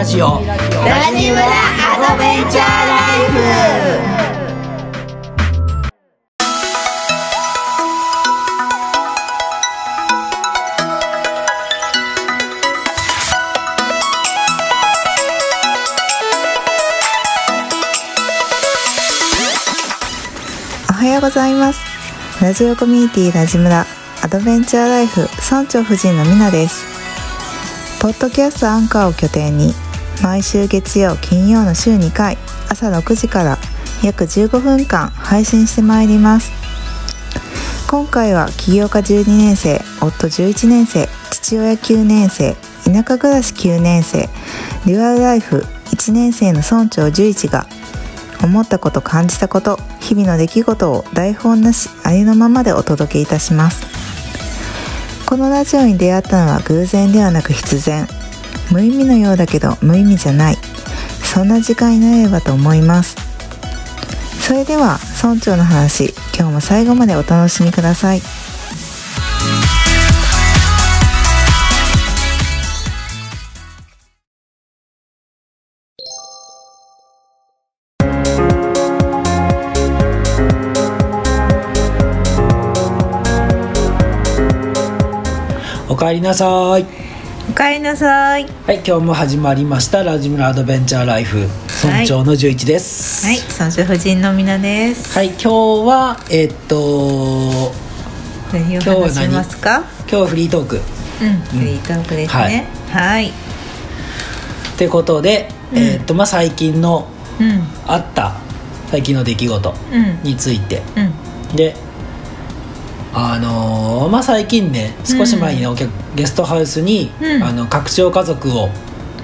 ラジオ。ラジムラアドベンチャーライフ。おはようございます。ラジオコミュニティラジムラアドベンチャーライフ村長夫人のみなです。ポッドキャストアンカーを拠点に毎週月曜金曜の週2回朝6時から約15分間配信してまいります。今回は起業家12年生夫11年生父親9年生田舎暮らし9年生デュアルライフ1年生の村長11が思ったこと感じたこと日々の出来事を台本なしありのままでお届けいたします。このラジオに出会ったのは偶然ではなく必然。無意味のようだけど無意味じゃない。そんな時間になればと思います。それでは村長の話今日も最後までお楽しみください。おかえりなさい。おかえりなさい。はい今日も始まりましたラジムラアドベンチャーライフ。村長の11です。はい。村長夫人のみなです。はい、今日はえーっと何を今日は何？話しますか？今日はフリートーク。うんフリートークですね。はい。ってことで、うん。えーっとまあ最近のうん。あった最近の出来事うん。について。うん。であのーまあ最近ね少し前にね、お客ゲストハウスに、うん。あの拡張家族を、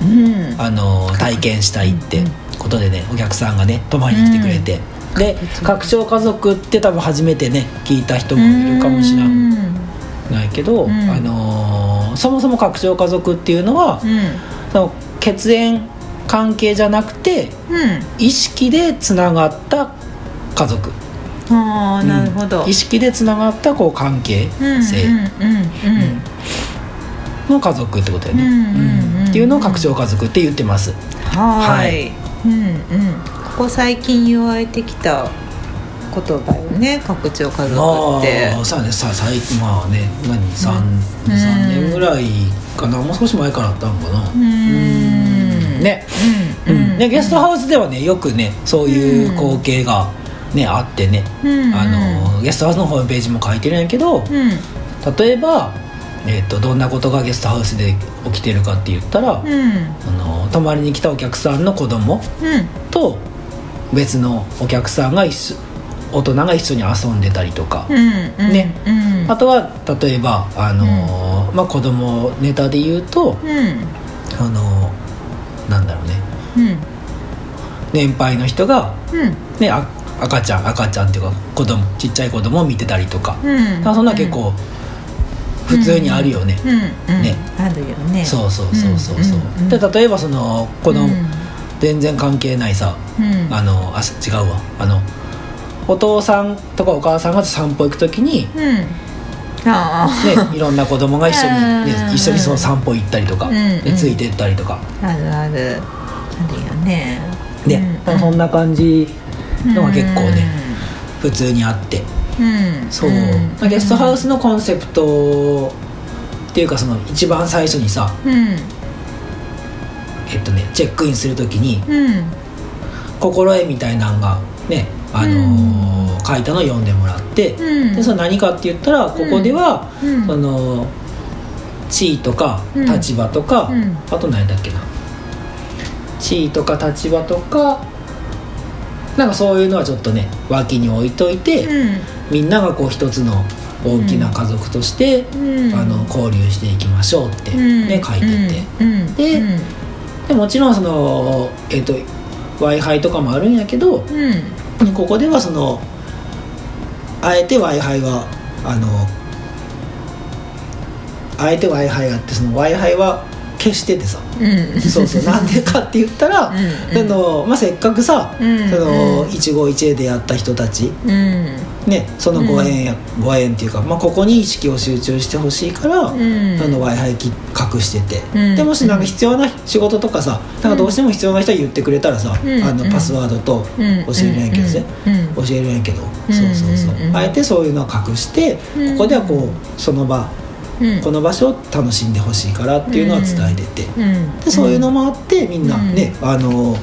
うん。あのー体験したいってうん。ことでねお客さんがね泊まりに来てくれて、で拡張家族って多分初めてね聞いた人もいるかもしれうん。ないけど、うん。あのーそもそも拡張家族っていうのは、うん。その血縁関係じゃなくてうん。意識でつながった家族ああなるほど。うん意識でつながったこう関係うん性うんうん。うん。の家族ってことだよね、うんうんうんうん。っていうのを拡張家族って言ってます。ははい。いうんうん。ここ最近言われてきた言葉よね。拡張家族って。ああそうやね。さ最近まあね何？3, うん。3年ぐらいかな。もう少し前からあったのかな。うーん。ね。うん。うん。でゲストハウスではねよくねそういう光景がねあってね。うんあのゲストハウスのホームページも書いてるんやけどうん。例えば、えー、とどんなことがゲストハウスで起きてるかって言ったら、うん。あの泊まりに来たお客さんの子供うん。と別のお客さんが一緒大人が一緒に遊んでたりとか、うんうんね。うん。あとは例えばあのー、まあ、子供ネタで言うとうん。あのーなんだろうね。うん。年配の人が、うん。ね、あ赤ちゃん赤ちゃんっていうか子供ちっちゃい子供を見てたりとか、うん。そんな結構普通にあるよね、ね。あるよね。そうそうそうそうそう、で例えばそのこの、うん。全然関係ないさ。うん。あのあ違うわ。あのお父さんとかお母さんが散歩行く時に、ね、いろんな子供が一緒に、うん。ね、一緒にその散歩行ったりとか、ついてったりとか、あるある。あるよね。ね。うん。そんな感じのが結構ね、普通にあって。うん。そう、ん。ゲストハウスのコンセプトっていうかその一番最初にさうん。えっとねチェックインする時にうん。心得みたいなんがねあのー書いたのを読んでもらって、うん。でそれ何かって言ったらここでは、うん。その地位とかうん。立場とか、うん。あと何だっけな。地位とか立場とかなんかそういうのはちょっとね脇に置いといて、うん。みんながこう一つの大きな家族として、うん。あの交流していきましょうって、うん。ね書いてて、うん。でもちろんそのえっ、と w i f i とかもあるんやけどうん。ここではそのあえて w i f i はあのあえて w i f i があってその w i f i は消しててさ。うん。そうそう。なんでかって言ったら、うんあのまあ、せっかくさ、うんその一期一会でやった人たちうん。ねそのご縁や、ご縁っていうか、まあ、ここに意識を集中してほしいから、ん。その w i f i 隠してて、うん。でもしなんか必要な仕事とかさなんかどうしても必要な人は言ってくれたらさ、うん。あのパスワードとうん。教えるんやけどね、うん。教えるんやけど、うん。そうそうそう、うん。あえてそういうのを隠して、うん。ここではこうその場うん。この場所を楽しんでほしいからっていうのは伝えてて、うん。でそういうのもあってみんなね、あの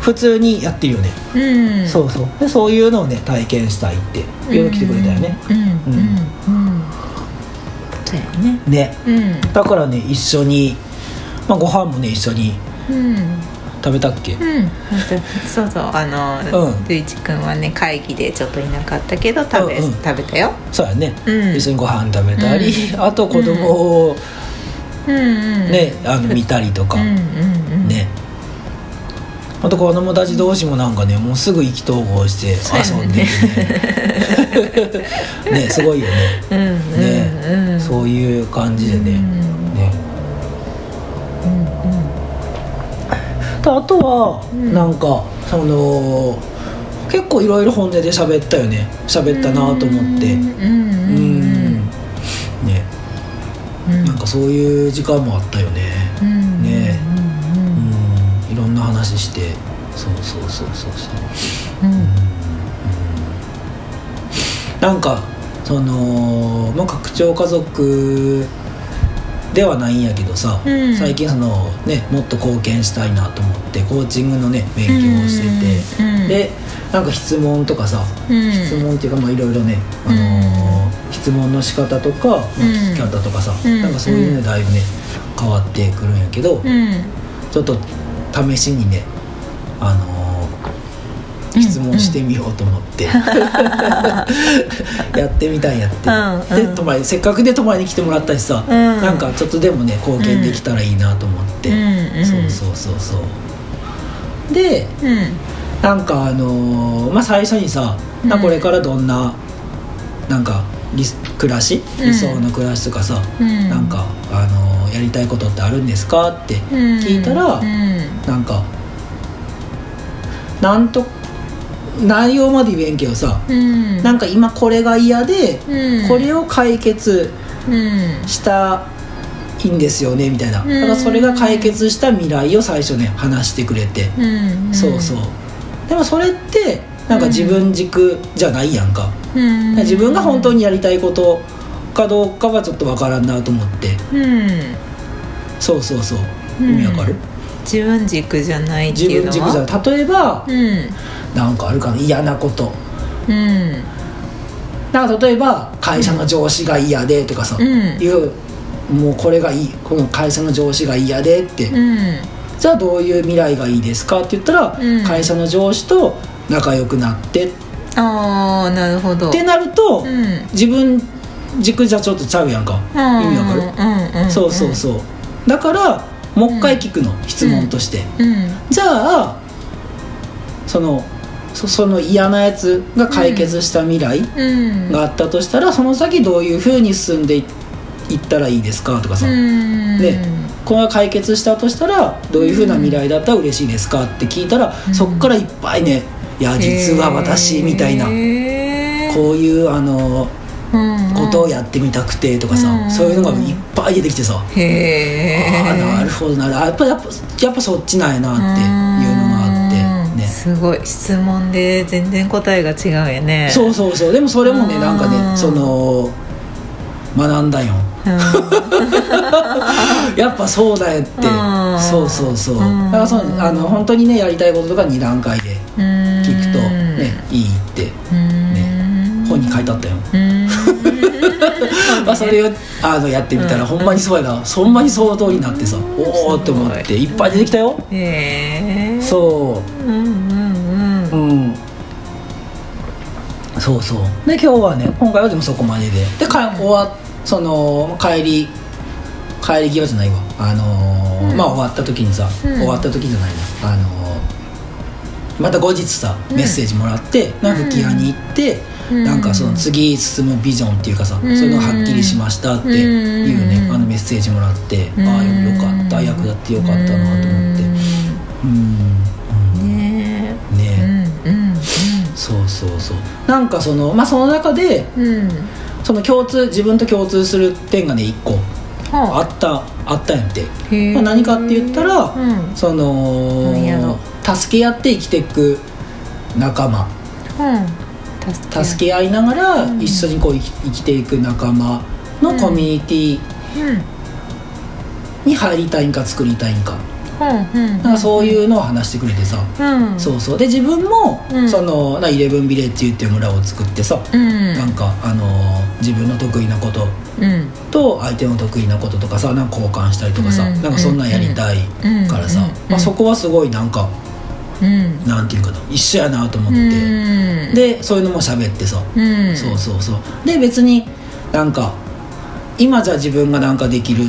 普通にやってるよね、うん。そうそう。でそういうのをね体験したいっていうの来てくれたよね、うん。うん。うん。そうやね。ね。うん。だからね一緒に、まあ、ご飯もね一緒にうん食べたっけ、うん、そうそう。あの、うん。ルイチ君はね会議でちょっといなかったけど食べ,、うんうん。食べたよ。そうやね、うん。一緒にご飯食べたり、あと子供をうんうん。ね、あの見たりとか、うんうんうん。ね。あと子供たち同士もなんかねもうすぐ意気投合して遊んでてね。ね。すごいよね。うんうんうん。ね、そういう感じでね,、うんねとあとは、ん。なんかその結構いろいろ本音で喋ったよね。喋ったなと思って。うんうんうんね。うん。なんかそういう時間もあったよね。うん。ね。うんうんいろんな話して。そうそうそうそうそう。うん。なんかその、まあ、拡張家族ではないんやけどさ、うん。最近そのねもっと貢献したいなと思ってコーチングのね勉強をしてて、うんうんでなんか質問とかさ、うん。質問っていうかまあいろいろね、あのー質問の仕方とか、まあ聞き方とかさ、うん。なんかそういうのでだいぶね変わってくるんやけど、うん。ちょっと試しにねあのー質問してみようと思って、やってみたんやって、で泊まりせっかくで泊まりに来てもらったしさ、うん。なんかちょっとでもね貢献できたらいいなと思って、そうそうそうそう。でうん。なんかあのーまあ最初にさ、まあこれからどんななんか理暮らし？うん。理想の暮らしとかさ、うん。なんかあのーやりたいことってあるんですか？って聞いたら、うん。なんかなんと内容まで言えんけどさ、うん。なんか今これが嫌で、うん。これを解決うんしたいんですよねみたいな、ん。だからそれが解決した未来を最初ね話してくれて、うん。そうそう。でもそれってなんか自分軸じゃないやんか、うん。自分が本当にやりたいことかどうかはちょっとわからんなと思って。うん。そうそうそう。うん。意味わかる、自分軸じゃないって自いうのは？分軸じゃない。例えば、うん。なんかあるかな？嫌なこと。うん。なんか例えば会社の上司が嫌でとかさ、うん。いうもうこれがいい。この会社の上司が嫌でって、うん。じゃあどういう未来がいいですかって言ったら、うん。会社の上司と仲良くなって。っああなるほど。てなると、うん。自分軸じゃちょっとちゃうやんか、意味わかる、うんうんうん。そうそうそう。だからもう一回聞くの、質問として、うんじゃあそのそその嫌なやつが解決した未来うんがあったとしたら、その先どういうふうに進んでいいったらいいですかとかさ、うん。でこれが解決したとしたらどういうふうな未来だったら嬉しいですかって聞いたら、そっからいっぱいね「いや実は私」みたいな、こういうあのうんことをやってみたくてとかさ、うんそういうのがいっぱい出てきてさ、へえ。ああなるほどな。やっぱやっぱやっぱそっちなんやなっていうのがあってね。すごい質問で全然答えが違うよね。そうそうそう。でもそれもねうん。なんかねその学んだよ。うん。やっぱそうだよって。うん。そうそうそう。うん。だからそのあの本当にねやりたいこととか2段階で聞くとねいいって。ね。本に書いてあったよ。うんまあそれをあのやってみたらほんまにそうやな。ほんまにその通りになってさおおって思ってい。っぱい出てきたよ。へえそう。うんうんうん。うん。そうそう。で今日はね今回はでもそこまでで。でか終わその帰り帰り際じゃないわ。あのーうん。まあ終わった時にさ、うん。終わった時じゃないな。あのーまた後日さうん。メッセージもらって、なんか吹き屋に行って、うんなんかその次進むビジョンっていうかさ、うん。そういうのがはっきりしましたっていうね、うん。あのメッセージもらって、うん。ああよかった役立ってよかったなと思って。うん、うん。ねね。うん。そうそそうそう。なんかそのまあその中でうん。その共通自分と共通する点がね一個あ。はったあったんやって、まあ、何かって言ったら、うん。その助け合って生きていく仲間。うん助け合い。ながらうん。一緒にこう生きていく仲間のコミュニティうん。に入りたいんか作りたいんか。なんかそういうのを話してくれてさ、うん。そうそう。で自分も、うん。そのなイレブンビレッジっていう村を作ってさ、うん。なんかあのー自分の得意なことうん。と相手の得意なこととかさなんか交換したりとかさ、うん。なんかそんなんやりたいからさ、うん。まあ、そこはすごいなんかうん。なんていうかな一緒やなと思って、うん。でそういうのも喋ってさ、うん。そうそうそう。で別になんか今じゃ自分がなんかできる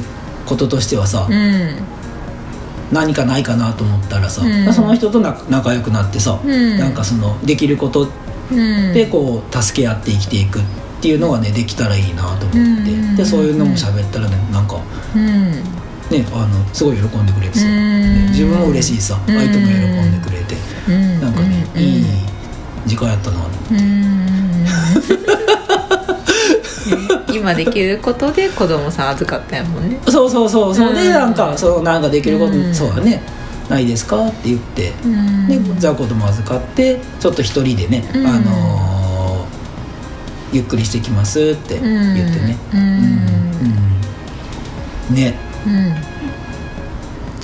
こととしてはさ、うん。何かないかなと思ったらさ、うん。その人とな仲良くなってさ、うん。なんかそのできることうん。でこう助け合って生きていくっていうのがねできたらいいなと思って、うん。でそういうのも喋ったらねなんかうんねあのすごい喜んでくれてさ、うん。ね自分も嬉しいさ。うん。相手も喜んでくれて、うん。なんかね、うん。いい時間やったなとうん。今できることで子供さん預かったんやもんね。そうそうそうそう。でうん。なんかそのなんかできること、うん。そうだね。ないですかって言って、うん。でじゃあ子供預かってちょっと一人でね、うん。あのーゆっくりしてきますって言ってね。うん。うん。うん。ね。うん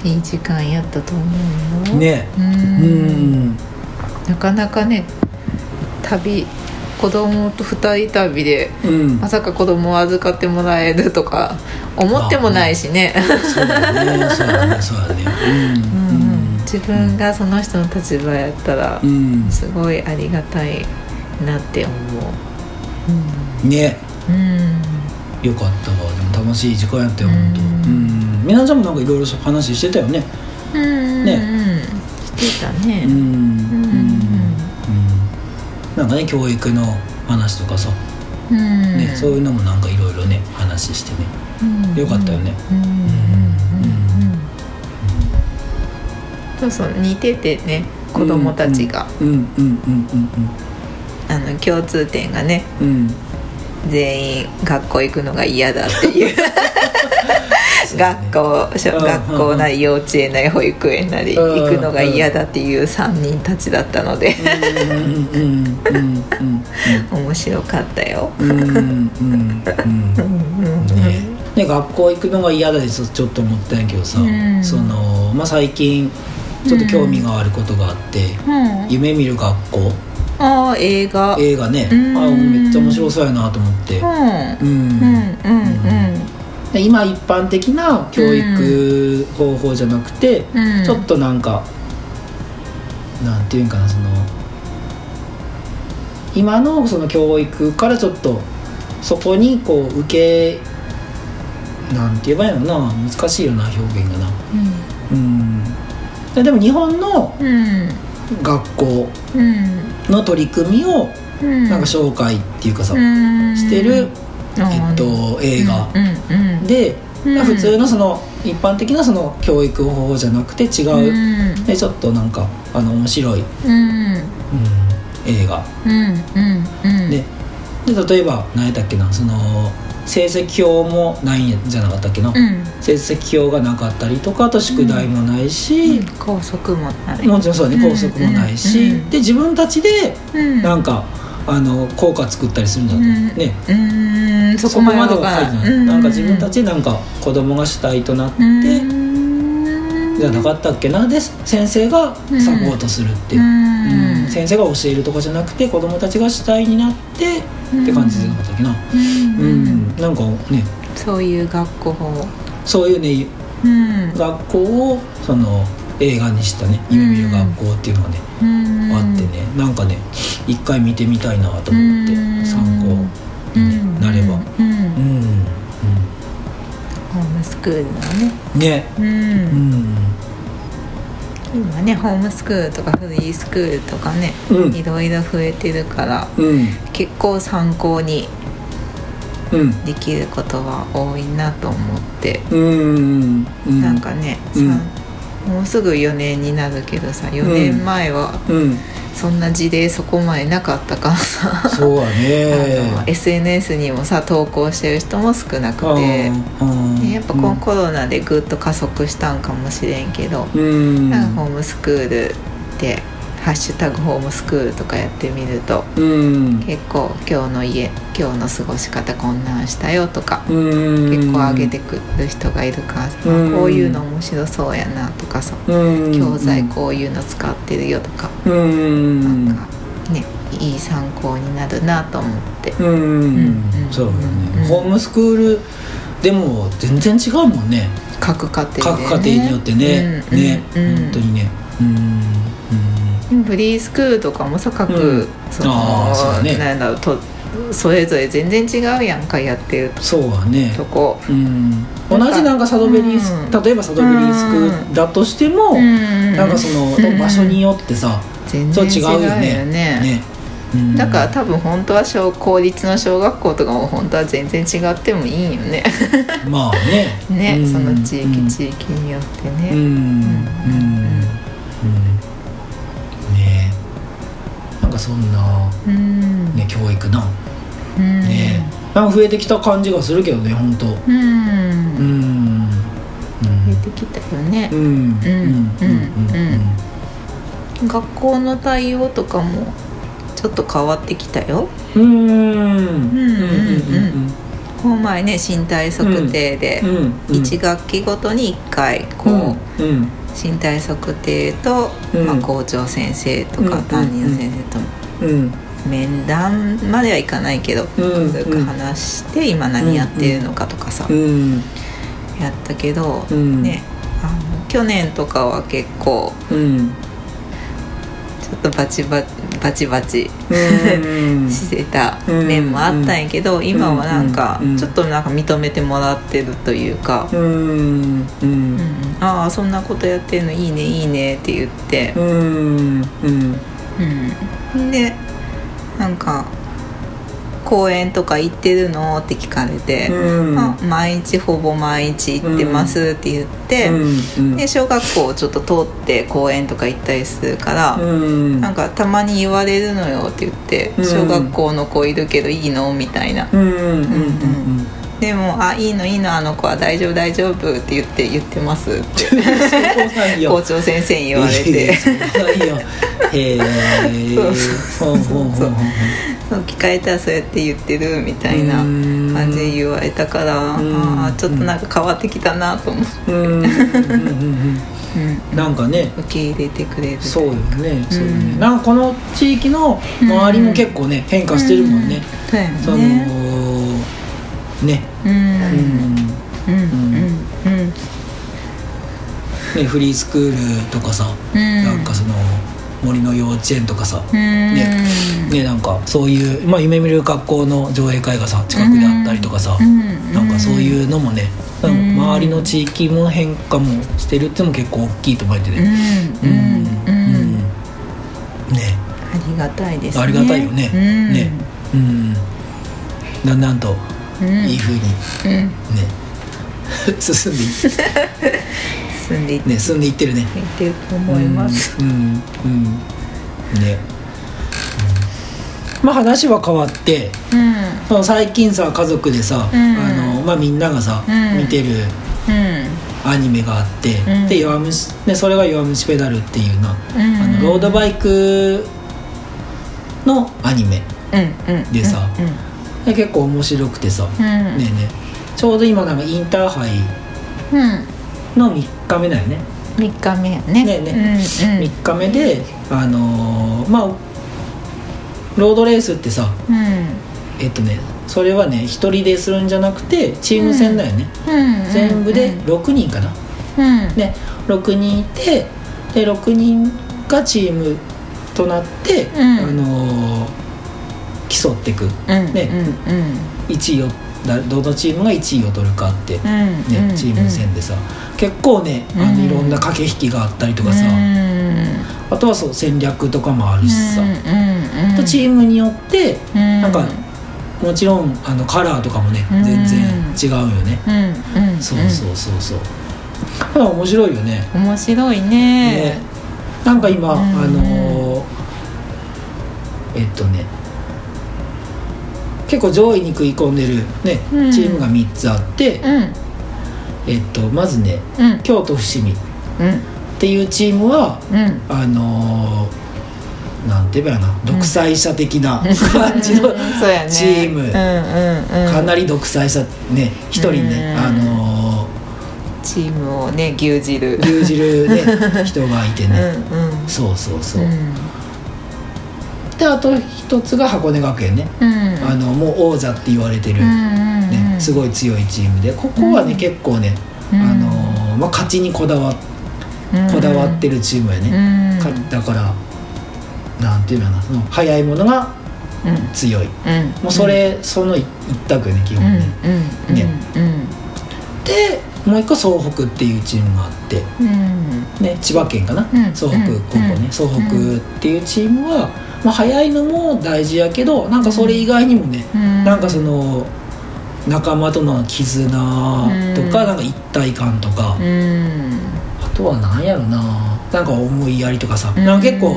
いい時間やったと思うよ。ね。ううん。んなかなかね旅子供と二人旅でうん。まさか子供を預かってもらえるとか思ってもないしね。そうだね。そうだね。そうだね。うん。うん。自分がその人の立場やったらうん、すごいありがたいなって思う。ん、ね。ううん。よかったわ。でも楽しい時間やったよ本当。ううんんみなちゃんもなんかいろいろ話してたよねうん。ね。うんしてたね。うん。うんうんん。なんかね教育の話とかさ、うん。ねそういうのもなんかいろいろね話してね。うん。よかったよね。うんうんうんうんうん。そうそう似ててね子供たちが、うんうんうんあの共通点がね。うんうんうん。全員学校行くのが嫌だっていう 学校学校なり幼稚園なり保育園なりうん行くのが嫌だっていう3人たちだったので。うんうんうんうん面白かったよ。うんうんうんうん。ね。ね学校行くのが嫌だですちょっと思ったんやけどさ、うん。そのまあ最近ちょっと興味があることがあって、うん、夢見る学校。ああ映画。映画ね、うん。あめっちゃ面白そうやなと思って、うん。うん。うんうんで今一般的な教育方法じゃなくて、うん。うんちょっとなんかなんていうんかなその今のその教育からちょっとそこにこう受けなんて言えばいいのかな難しいよな表現がな。うん。ででも日本のうん。学校うん。の取り組みをうん。なんか紹介っていうかさ、うん。してる、えっと、映画。で、うん。普通のその一般的なその教育方法じゃなくて違う。う、ちょっとなんかあの面白い、うん。うん、映画。でで例えば何やったっけなその成績表もないんじゃなかったっけな、うん。成績表がなかったりとかあと宿題もないし、高速もない。もちろんそうだね校則もないし、うん。で自分たちでうん。なんか、あの効果作ったりするんだと。思う、うん。ね。うんそそこまではは書いてない、うん。なんか自分たちでなんか子供が主体となって、うん。じゃなかったっけな？で先生がサポートするって、う。ん。うん。先生が教えるとかじゃなくて子供たちが主体になってって感じじゃなかったっけな。うん。うん、なんかね。そういう学校をそういうねうん。学校をその映画にしたね夢見る学校っていうのがね、うん。あってねなんかね一回見てみたいなと思ってうん。参考に、ねなれば。うん。うん、ホームスクールのね。うん、ねううん。ん今ねホームスクールとかフリースクールとかねうん。いろいろ増えてるからうん。結構参考にうん。できることは多いなと思って。うんうんなんかね、うん。さもうすぐ4年になるけどさ4年前はうん。そんな事例そこまでなかったからさ。そうやね。SNS にもさ投稿してる人も少なくて、やっぱこのコロナでぐっと加速したんかもしれんけど、うん。なんかホームスクールで「ハッシュタグホームスクール」とかやってみるとうん。結構今日の家今日の過ごし方こんなんしたよとか、うん。結構上げてくる人がいるからさ、うん。こういうの面白そうやなとかさ、うん。教材こういうの使ってるよとか、うん。なんかねいい参考になるなと思って。うん、うん。そうだね、うん。ホームスクールでも全然違うもんね。各家庭で、ね、各家庭によってね、うん。ね、うん。本当にね。うんフリースクールとかもさ各、うん。そのそね。なんだろうとそれぞれ全然違うやんかやってるうんそうはね。とこ、うん、同じなんかサドベリース、うん。例えばサドベリースクールだとしても、うん。なんかその、うん。場所によってさ全然違うよね。ね。だから多分本当は小公立の小学校とかも本当は全然違ってもいいんよね。まあね。ね、うん。その地域、うん地域によってうん。ね、うんうんうん。ね。なんか増えてきた感じがするけどね本当。うん、うん。増えてきたよね。うん。うん。うん。うん。学校の対応とかもちょっと変わってきたよ。うん。うん。うん。この前ね身体測定でうん。うん。1学期ごとに1回こう、うん。身体測定と、うん。まあ、校長先生とかうん。担任の先生とうん面談まではいかないけど、うん軽く話して今何やってるのかとかさ、うんやったけど、うん。ねあの去年とかは結構うん。ちょっとバチバチバチバチうん してた面もあったんやけど、今はなんかうんちょっとなんか認めてもらってるというか、うんああそんなことやってるのいいねいいねって言って、うん。でなんか「公園とか行ってるの?」って聞かれて「うん。あ毎日ほぼ毎日行ってます」って言って、うんで小学校をちょっと通って公園とか行ったりするから。うん。なんかたまに言われるのよって言ってうん。小学校の子いるけどいいの？みたいな。うん。うんうんでも「あいいのいいのあの子は大丈夫大丈夫」って言って言ってます。って校長先生に言われて。へえそうほうほうそう聞かれたらそうやって言ってるみたいなうん感じで言われたからん。ああちょっとなんか変わってきたなと思って、うん。うん。うん。うん。うん。なんかね。受け入れてくれるそうよね。そうよね。うんなんかこの地域の周りも結構ね変化してるもんね。そうやそのね。ねうん。うん。うん。うん。うん。ねフリースクールとかさうん。なんかその森の幼稚園とかさうん。ね。ねなんかそういうまあ夢見る学校の上映会がさ近くであったりとかさうん。なんかそういうのもね周りの地域も変化もしてるっていうのも結構大きいと思っててうん。ねうん。うん。ね。ありがたいですね。ありがたいよね。うん。ね。うん。だんだんとうんいい風に。うん。ね。進んでい進んでいって。ね進んでいってるね。いってると思います。うんうん、うん。ね、うん。まあ話は変わって。うん。最近さ家族でさ、うん。あのまあ、みんながさ、うん。見てるうん。アニメがあって、うん。で弱虫ね、それが「弱虫ペダル」っていうな、うん。あのロードバイクのアニメうんうん。でさうんで結構面白くてさ、うん。ねえねえ。ちょうど今なんかインターハイうん。の3日目だよね。3日目やね。ねえねうんうん。3日目であのーまあロードレースってさうん。えっとねそれはね1人でするんじゃなくてチーム戦だよね、うん。全部で6人かな、うん。で6人いてで6人がチームとなって、うん。あのー競っていく。うんね。うんうん。1位をだどのチームが1位を取るかって、うんねうん。チーム戦でさ。結構ねあのうんいろんな駆け引きがあったりとかさ、うん。あとはそう戦略とかもあるしさ、とチームによってうん。なんかもちろんあのカラーとかもねうん。全然違うよね、そうそうそうそう。だから面白いよね。面白いね。ね。なんか今、うん。あのーえっとね結構上位に食い込んでる、ねうん。チームが3つあって、うん。えっと、まずねうん。京都伏見。っうん。ていうチームはうん。あのーなんて言えばいいのかな独裁者的な 感じのチーム。かなり独裁者ね一人ねうん。あのチームをね牛耳る。ー牛耳るね 人がいてうんねうん。そうそうそう。うん。であと一つが箱根学園ね。うんもう王者って言われてる。ねすごい強いチームで。ここはねうん。結構ねあうん。のーまあ勝ちにこだわうん。こだわってるチームやうねだからなんていうのかなその速いものがうん強い。うん。もうそれその一択よね基うん。本ねうん。ね。うん。でもう一個総北っていうチームがあってうん。ね千葉県かな？うん。総北うん。高校ね総北っていうチームはまあ速いのも大事やけどなんかそれ以外にもねうん。なんかその仲間との絆とうん。かなんか一体感とかうん。あとは何やろな。なんか思いやりとかさ。なんか結構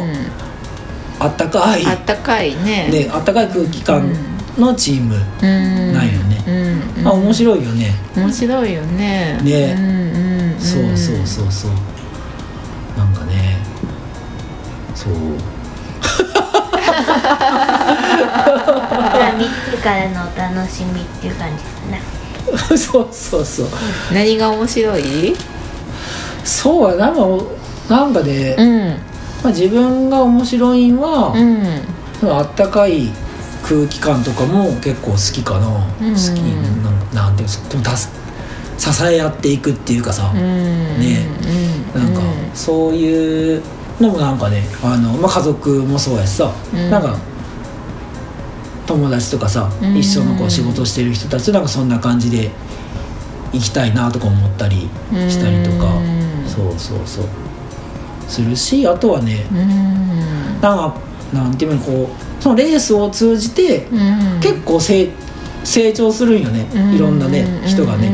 あったかい。あったかいね。ねあったかい空気感のチームうん。なんよね。うん。うん。あ面白いよね。面白いよね。ね。うんうんんそうそうそうそう。なんかね。そう。見てからのお楽しみっていう感じかな そうそうそう。何が面白い？そうやな。んかなんかね、うん。まあ、自分が面白いんは、うん。そのあったかい空気感とかも結構好きかな、うん。好きなんなんていうのでもたす支え合っていくっていうかさ、うん。ね。うん。なんかそういうのもなんかねあの、まあ、家族もそうやしさ、うん。なんか友達とかさ、うん。一緒のこう仕事してる人たちとなんかそんな感じで行きたいなとか思ったりしたりとか、うん。そうそうそう。するしあとはねうん。なんかなんていうのこうそのレースを通じてうん。結構成成長するんよね、いろんなね人がね。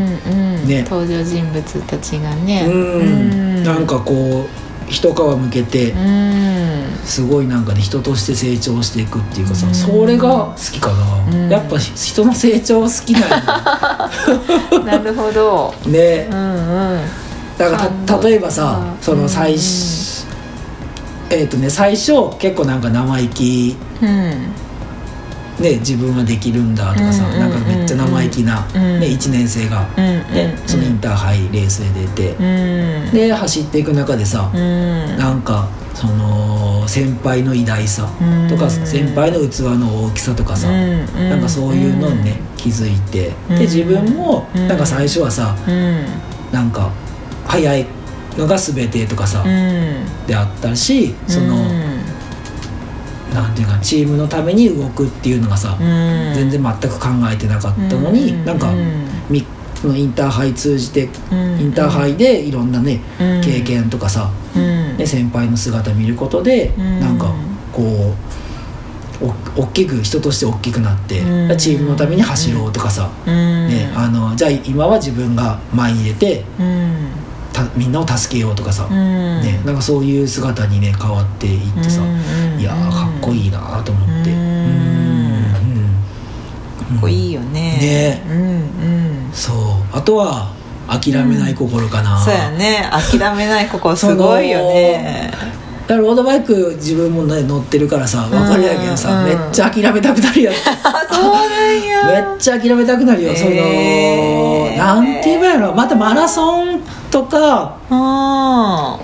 ね。登場人物たちがね。うん。なんかこう一皮向けてうん。すごいなんかね人として成長していくっていうかさ、うん。それが好きかな、うん。やっぱ人の成長好きなん なるほど。よね。うんうん。だからた例えばさうん。その最初、えっ、とね最初結構なんか生意気。うん。ね自分はできるんだとかさ、うんうんうんなんかめっちゃ生意気な、うん。ね、1年生が、うんねそのインターハイレースで出て、うん。で走っていく中でさ、うん。なんかその先輩の偉大さとか、うん。先輩の器の大きさとかさ、うんなんかそういうのにね、気づいて、うん。で自分もうん。なんか最初はさ、うん。なんか速いのが全てとかさ、うん。であったしその、うん。なんていうかチームのために動くっていうのがさ、うん。全然全く考えてなかったのに、うん。なんか、うん。インターハイ通じて、うん。インターハイでいろんなね、うん。経験とかさ、うん。ね、先輩の姿見ることで、うん。なんかこうお大きく人として大きくなって、うん。チームのために走ろうとかさ、うん。ね、あのじゃあ今は自分が前に出てうん。たみんなを助けようとかさ、うん。ね、なんかそういう姿にね変わっていってさ、うんいやーかっこいいなと思って。ううんんうん。かっこいいよね。ね。うんうん。そう。あとは諦めない心かな、そうやね。諦めない心すごいよね。だからロードバイク自分もね乗ってるからさ分かるやけどさ、うん。めっちゃ諦めたくなるやつあ そうなんや。めっちゃ諦めたくなるよ、そのへーなんて言えばいいの？またマラソンとかあ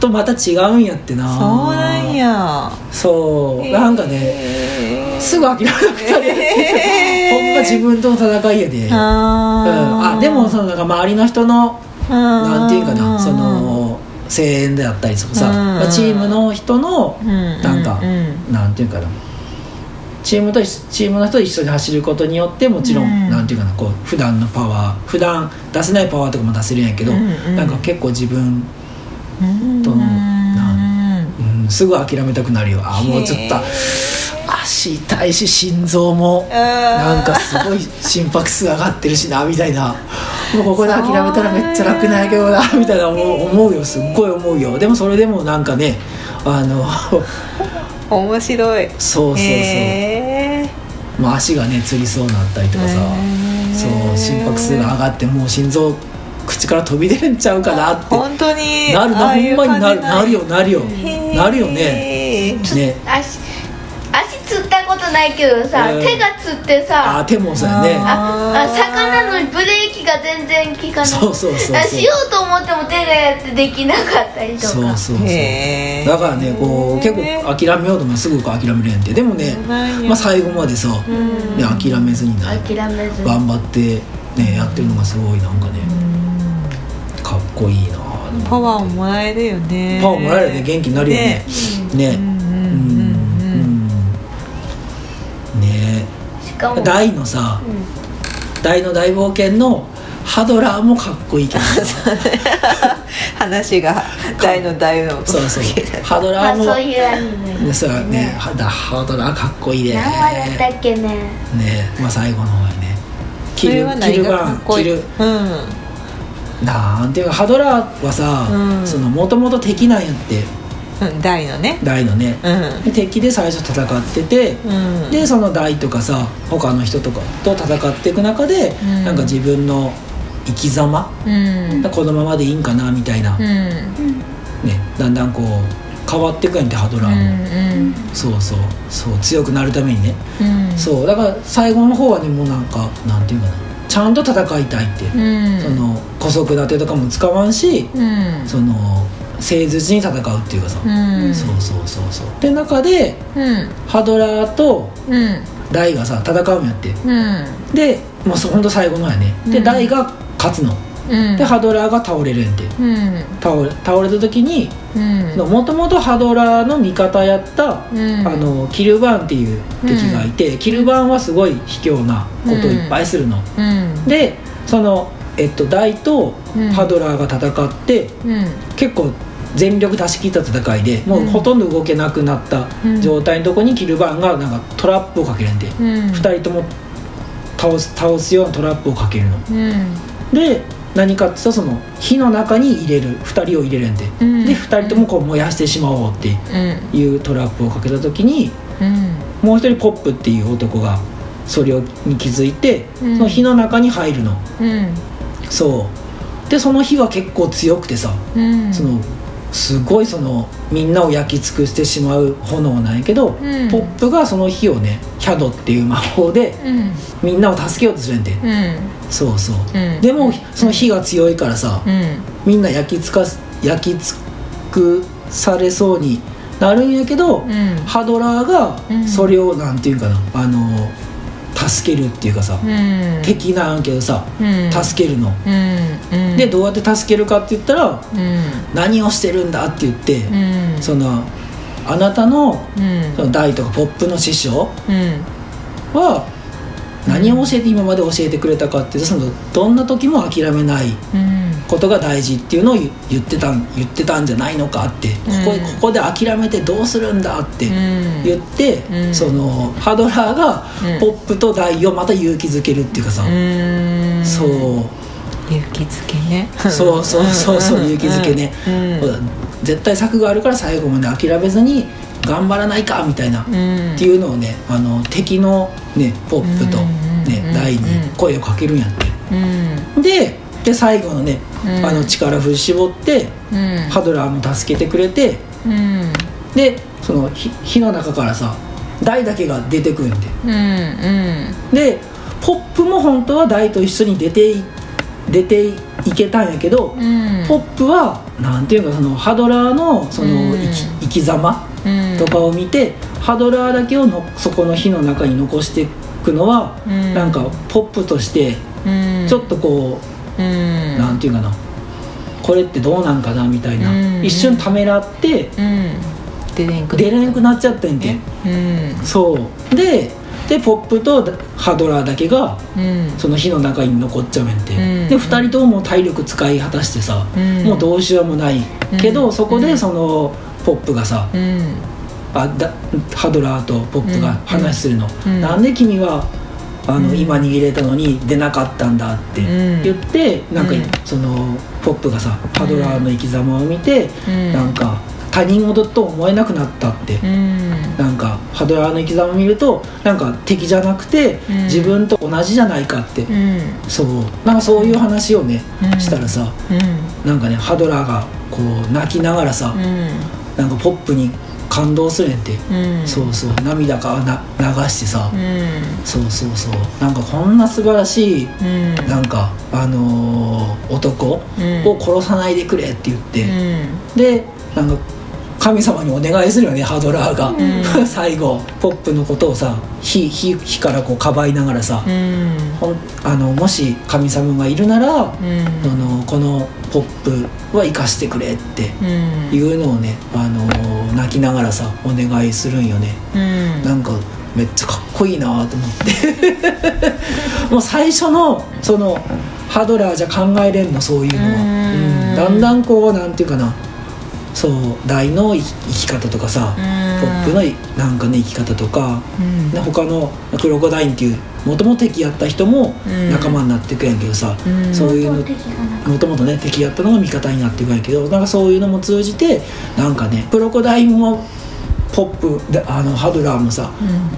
とまた違うんやってな。あそうなんや。そう。なんかねすぐ諦めたくなる、へー。ほんま自分との戦いやで、うん、あーあでもそのなんか周りの人のななんていうかなその声援であったりとかさ、チームの人のななんかうん。なんていうかなチームと一チームの人と一緒に走ることによってもちろん、うん。なんていうかなこう普段のパワー普段出せないパワーとかも出せるんやけど、うんうんなんか結構自分、うんとのなんうん、すぐ諦めたくなるよ。あもうちょっと足痛いし心臓もなんかすごい心拍数上がってるしなみたいな。もうここで諦めたらめっちゃ楽なんやけどなみたいな思う思うよ。すっごい思うよ。でもそれでもなんかねあの面白い。そうそうそう、へもう足がねつりそうになったりとかさ、へー。そう心拍数が上がってもう心臓口から飛び出るんちゃうかなって。本当に。なるなああいうんほまになる。なるよなるよ。なるよね。ね。足ことないけどさ、うん。手がつってさあ手もそうやね。ああ魚のブレーキが全然効かない。そうそうそうそう。あしようと思っても手がやってできなかったりとか。そうそうそう。だからねこう結構諦めようともすぐこう諦めれんってでもねまあ最後までさ、ね、諦めずにね諦めずに。頑張ってねやってるのがすごいなんかねかっこいいなパワーをもらえるよね。パワーもらえるよね。元気になるよね。ね。うかも。大のさうん大の大冒険のハドラーもかっこいいけどさ 話が大の大の。そうそう。ハドまラーもあそういうアニメでさね。ハダハドラーかっこいいね。何話だったっけね。ねまあ最後の方やね。そキルキルバンキル。うん。なんていうかハドラーはさうん。そのもともと敵なんやってうん大のね。大のね。うん。で敵で最初戦っててうん。でその大とかさ他の人とかと戦っていく中でうん。なんか自分の生き様うん。このままでいいんかなみたいな。うん。ねだんだんこう変わっていくやんってハドラうーもん。そうそう。そう強くなるためにね。うん。そうだから最後の方はねもうなんかなんていうかな。ちゃんと戦いたいって。うん。その姑息立てとかも使わんしうん。その誠実に戦うっていうかさ。うん。そうそうそうそう。で中でうん。ハドラーとうん。ダイがさ戦うんやって。うん。でもうほんと最後のやね。でうん。ダイが勝つの。うん。でハドラーが倒れるんやって。うん倒れ倒れた時にうん。もともとハドラーの味方やった、うん。あのキルバーンっていう敵がいて、キルバーンはすごい卑怯なことをいっぱいするの、うん。でその、えっと、ダイとうん。ハドラーが戦って、うん。結構全力出し切った戦いでもうほとんど動けなくなったうん。状態のとこにキルバーンがなんかトラップをかけるんで、うん。2人とも倒す倒すようなトラップをかけるの。うん。で何かってその火の中に入れる2人を入れるんで、うん。で2人ともこう燃やしてしまおうってうん。いうトラップをかけた時にうん。もう一人ポップっていう男がそれに気づいて、うん。その火の中に入るの。うんそう。でその火は結構強くてさ、うん。そのすごいそのみんなを焼き尽くしてしまう炎なんやけど、ん。ポップがその火をねキャドっていう魔法でうん。みんなを助けようとするんで、うん。そうそう、うん。でもその火が強いからさ、うん。みんな焼き尽かす焼き尽くされそうになるんやけど、うん。ハドラーうがん。それをなんていうかなあの助けるっていうかさ、うん。敵なんやけどさ、うん。助けるの、うん。うん。でどうやって助けるかって言ったらうん「何をしてるんだ?」って言って、うん。そのあなたのうん。そのダイとかポップの師匠うん。は何を教えて今まで教えてくれたかっていうとそのどんな時も諦めないうん。ことが大事っていうのを言言ってたん言ってたんじゃないのかってここ,、うん。ここで諦めてどうするんだってうん。言って、うん。そのハドラーがうん。ポップとダイをまた勇気づけるっていうかさ、うん。そう。勇気づけね。そうそうそうそう勇気づけね、絶対策があるから最後まで諦めずに頑張らないかみたいな、うん。っていうのをねあの敵の、ね、ポップと、ねうんダイに声をかけるんやって。うん。でで最後のね、うん。あの力振り絞って、うん。ハドラーも助けてくれてうん。でその火火の中からさダイだけが出てくるんでうんうん。でポップも本当はダイと一緒に出てい出ていけたんやけど、うん。ポップはなんていうかそのハドラーのそのうん。生き,、生き様うんとかを見て、ハドラーだけをのそこの火の中に残していくのは、うん。なんかポップとしてうん。ちょっとこう、うん。なんていうかな。これってどうなんかなみたいな、うん。一瞬ためらってうん。出れんくなくなっちゃったんで、うん。そう。ででポップとハドラーだけがうん。その火の中に残っちゃうねんて、うん。で2人とも体力使い果たしてさ、うん。もうどうしようもないけど、うん。そこでそのポップがさ、うんあだハドラーとポップが話するの、うん。なんで君はあの、うん。今逃げれたのに出なかったんだってうん。言って、なんかうん。そのポップがさハドラーの生き様を見て、うん。なんか他人事と思えなくなったって、うん。なんかハドラーの生き様を見るとなんか敵じゃなくて、うん。自分と同じじゃないかって、うん。そう。なんかそういう話をね、うん。したらさうん。なんかねハドラーがこう泣きながらさ、うん。なんかポップに感動するねんって、うん。そうそう。涙がな流してさ、うん。そうそうそう。なんかこんな素晴らしいうん。なんかあのー男うん。を殺さないでくれって言って、うん。でなんか神様にお願いするよねハドラーが、ん。最後ポップのことをさ火火火からこうかばいながらさ、うんあのもし神様がいるなら、うん。あのこのポップは生かしてくれってうん。いうのをね、あの泣きながらさお願いするんよね、うん。なんかめっちゃかっこいいなと思って。もう最初のそのハドラーじゃ考えれんのそういうのは、うん。うん。だんだんこうなんていうかな。そう大の生き方とかさ、ポップのなんかね生き方とか、うん。で他のクロコダインっていうもともと敵やった人もうん。仲間になっていくんやけどさ、うん。そういうのもともとね敵やったのが味方になっていくんやけどなんかそういうのも通じてなんかねクロコダインもポップであのハドラーもさ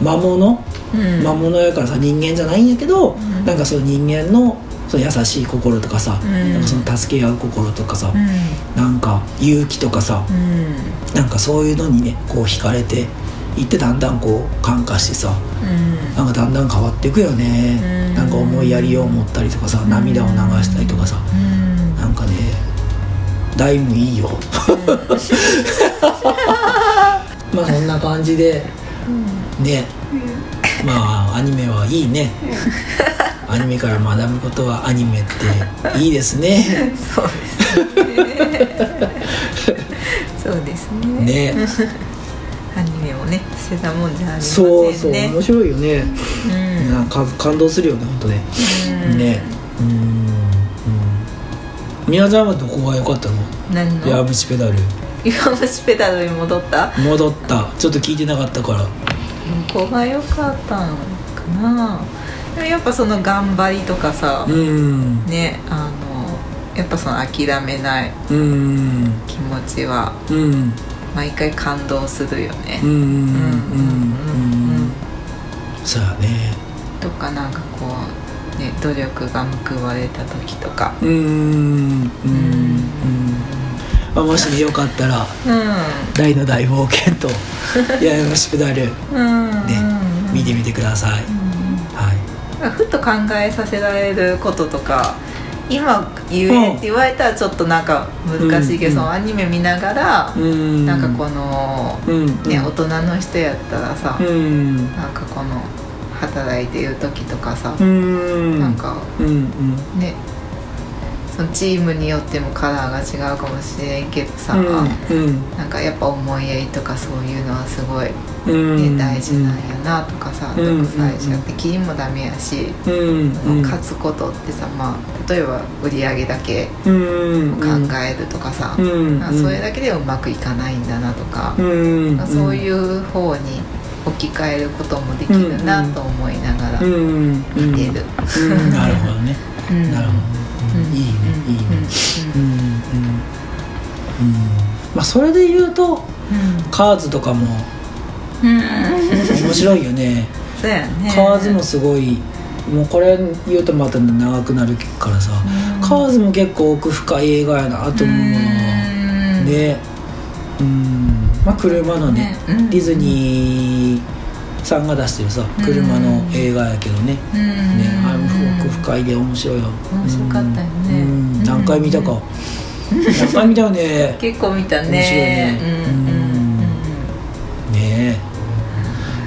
魔物？うん。魔物やからさ人間じゃないんやけど、ん。なんかその人間のその優しい心とかさ、うん。なんかその助け合う心とかさ、うん。なんか勇気とかさ、うん。なんかそういうのにねこう惹かれていってだんだんこう感化してさうん。なんかだんだん変わっていくよね、うん。なんか思いやりを持ったりとかさ涙を流したりとかさ、うん。なんかねダイムいいよ。まあそんな感じでねまあアニメはいいね。アニメから学ぶことはアニメっていいですね。そうですね。そうですね。ね。アニメもね捨てたもんじゃありませんね。そうそう面白いよね、うん。なんか感動するよね本当ね、うん。ね。うんうん。宮沢はどこが良かったの？何の？弱虫ペダル。弱虫ペダルに戻った？戻った。ちょっと聞いてなかったからどこが良かったのかな。でもやっぱその頑張りとかさ、うん。ねあのやっぱその諦めないうん。気持ちはうん。毎回感動するよね、そうやね。とかなんかこうね努力が報われた時とか。うんうん。うんまあもしねよかったらう「大の大冒険」と「ややましペダル」ね見てみてください、はい。ふと考えさせられることとか今言えって言われたらちょっとなんか難しいけど、うん。アニメ見ながら、うん。なんかこの、うん。ね、大人の人やったらさ、うん。なんかこの働いてる時とかさ、うん。なんかうんうん。ねそのチームによってもカラーが違うかもしれんけどさ、うんなんかやっぱ思いやりとかそういうのはすごい、ねうん大事なんやなとかさ、うん独裁者って気にもダメやし、うんうん。勝つことってさ、まあ、例えば売り上げだけうん考えるとかさ、かそれだけではうまくいかないんだなとか、うんまあそういう方に置き換えることもできるなと思いながらうんうん。見てる。うん。なるほどね。うん。なるほどいいねいいねうんうんうんまあそれで言うとカーズとかも面白いよね。そうやね。カーズもすごいもうこれ言うとまた長くなるからさ。うんカーズも結構奥深い映画やなと思うわうん。ね。うん。まあ車のねディズニーさんが出してるさ車の映画やけどね。うん。ね深いで面白いよ。面白かったよね。何回見たか。何回見たよね。結構見たね。面白いね。うん。ねえ。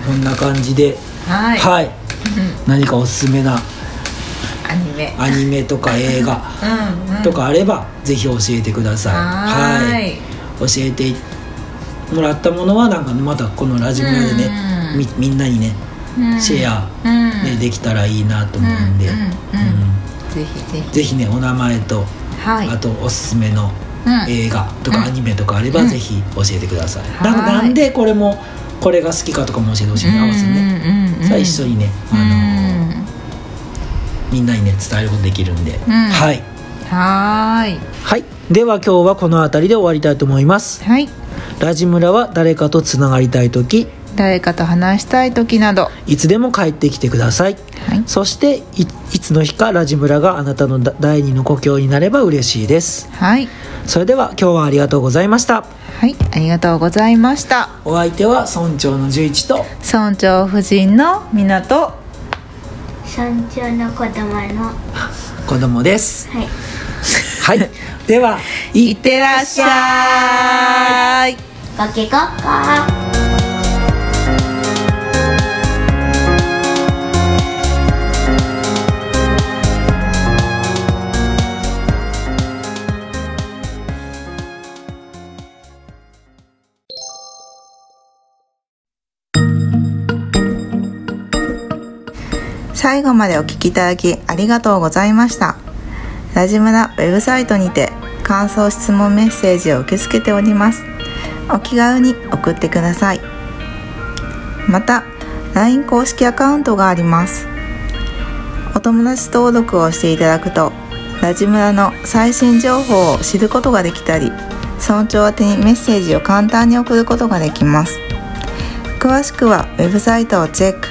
そんな感じで。はい、何かおすすめな。アニメ。アニメとか映画。とかあればぜひ教えてください。はーい。教えてもらったものはなんかまたこのラジオでねうん。みみんなにねうんシェア、うん。ね、できたらいいなと思うんで、うんうんうん。うん。ぜひぜひ。ぜひねお名前と、はい。あとおすすめのうん。映画とかうん。アニメとかあれば、うん。ぜひ教えてください、はい。ななんでこれもこれが好きかとかも教えてほしいね合わせてね、うんうん。うんさあ一緒にね、あのーうん。みんなにね伝えることできるんで、うん。はい。はーい。はい。では今日はこの辺りで終わりたいと思います。はい。ラジ村は誰かとつながりたい時誰かと話したい時など。いつでも帰ってきてください。はい。そしていいつの日かラジ村があなたのだ第二の故郷になれば嬉しいです。はい。それでは今日はありがとうございました。はい。ありがとうございました。お相手は村長の十一と。村長夫人の港村長の子供の。子供です。はい。はい。ではいい。ってらっしゃい。ゴキゴッコ最後までお聞きいただきありがとうございました。ラジムラウェブサイトにて感想質問メッセージを受け付けております。お気軽に送ってください。また LINE 公式アカウントがあります。お友達登録をしていただくとラジムラの最新情報を知ることができたり村長宛にメッセージを簡単に送ることができます。詳しくはウェブサイトをチェック。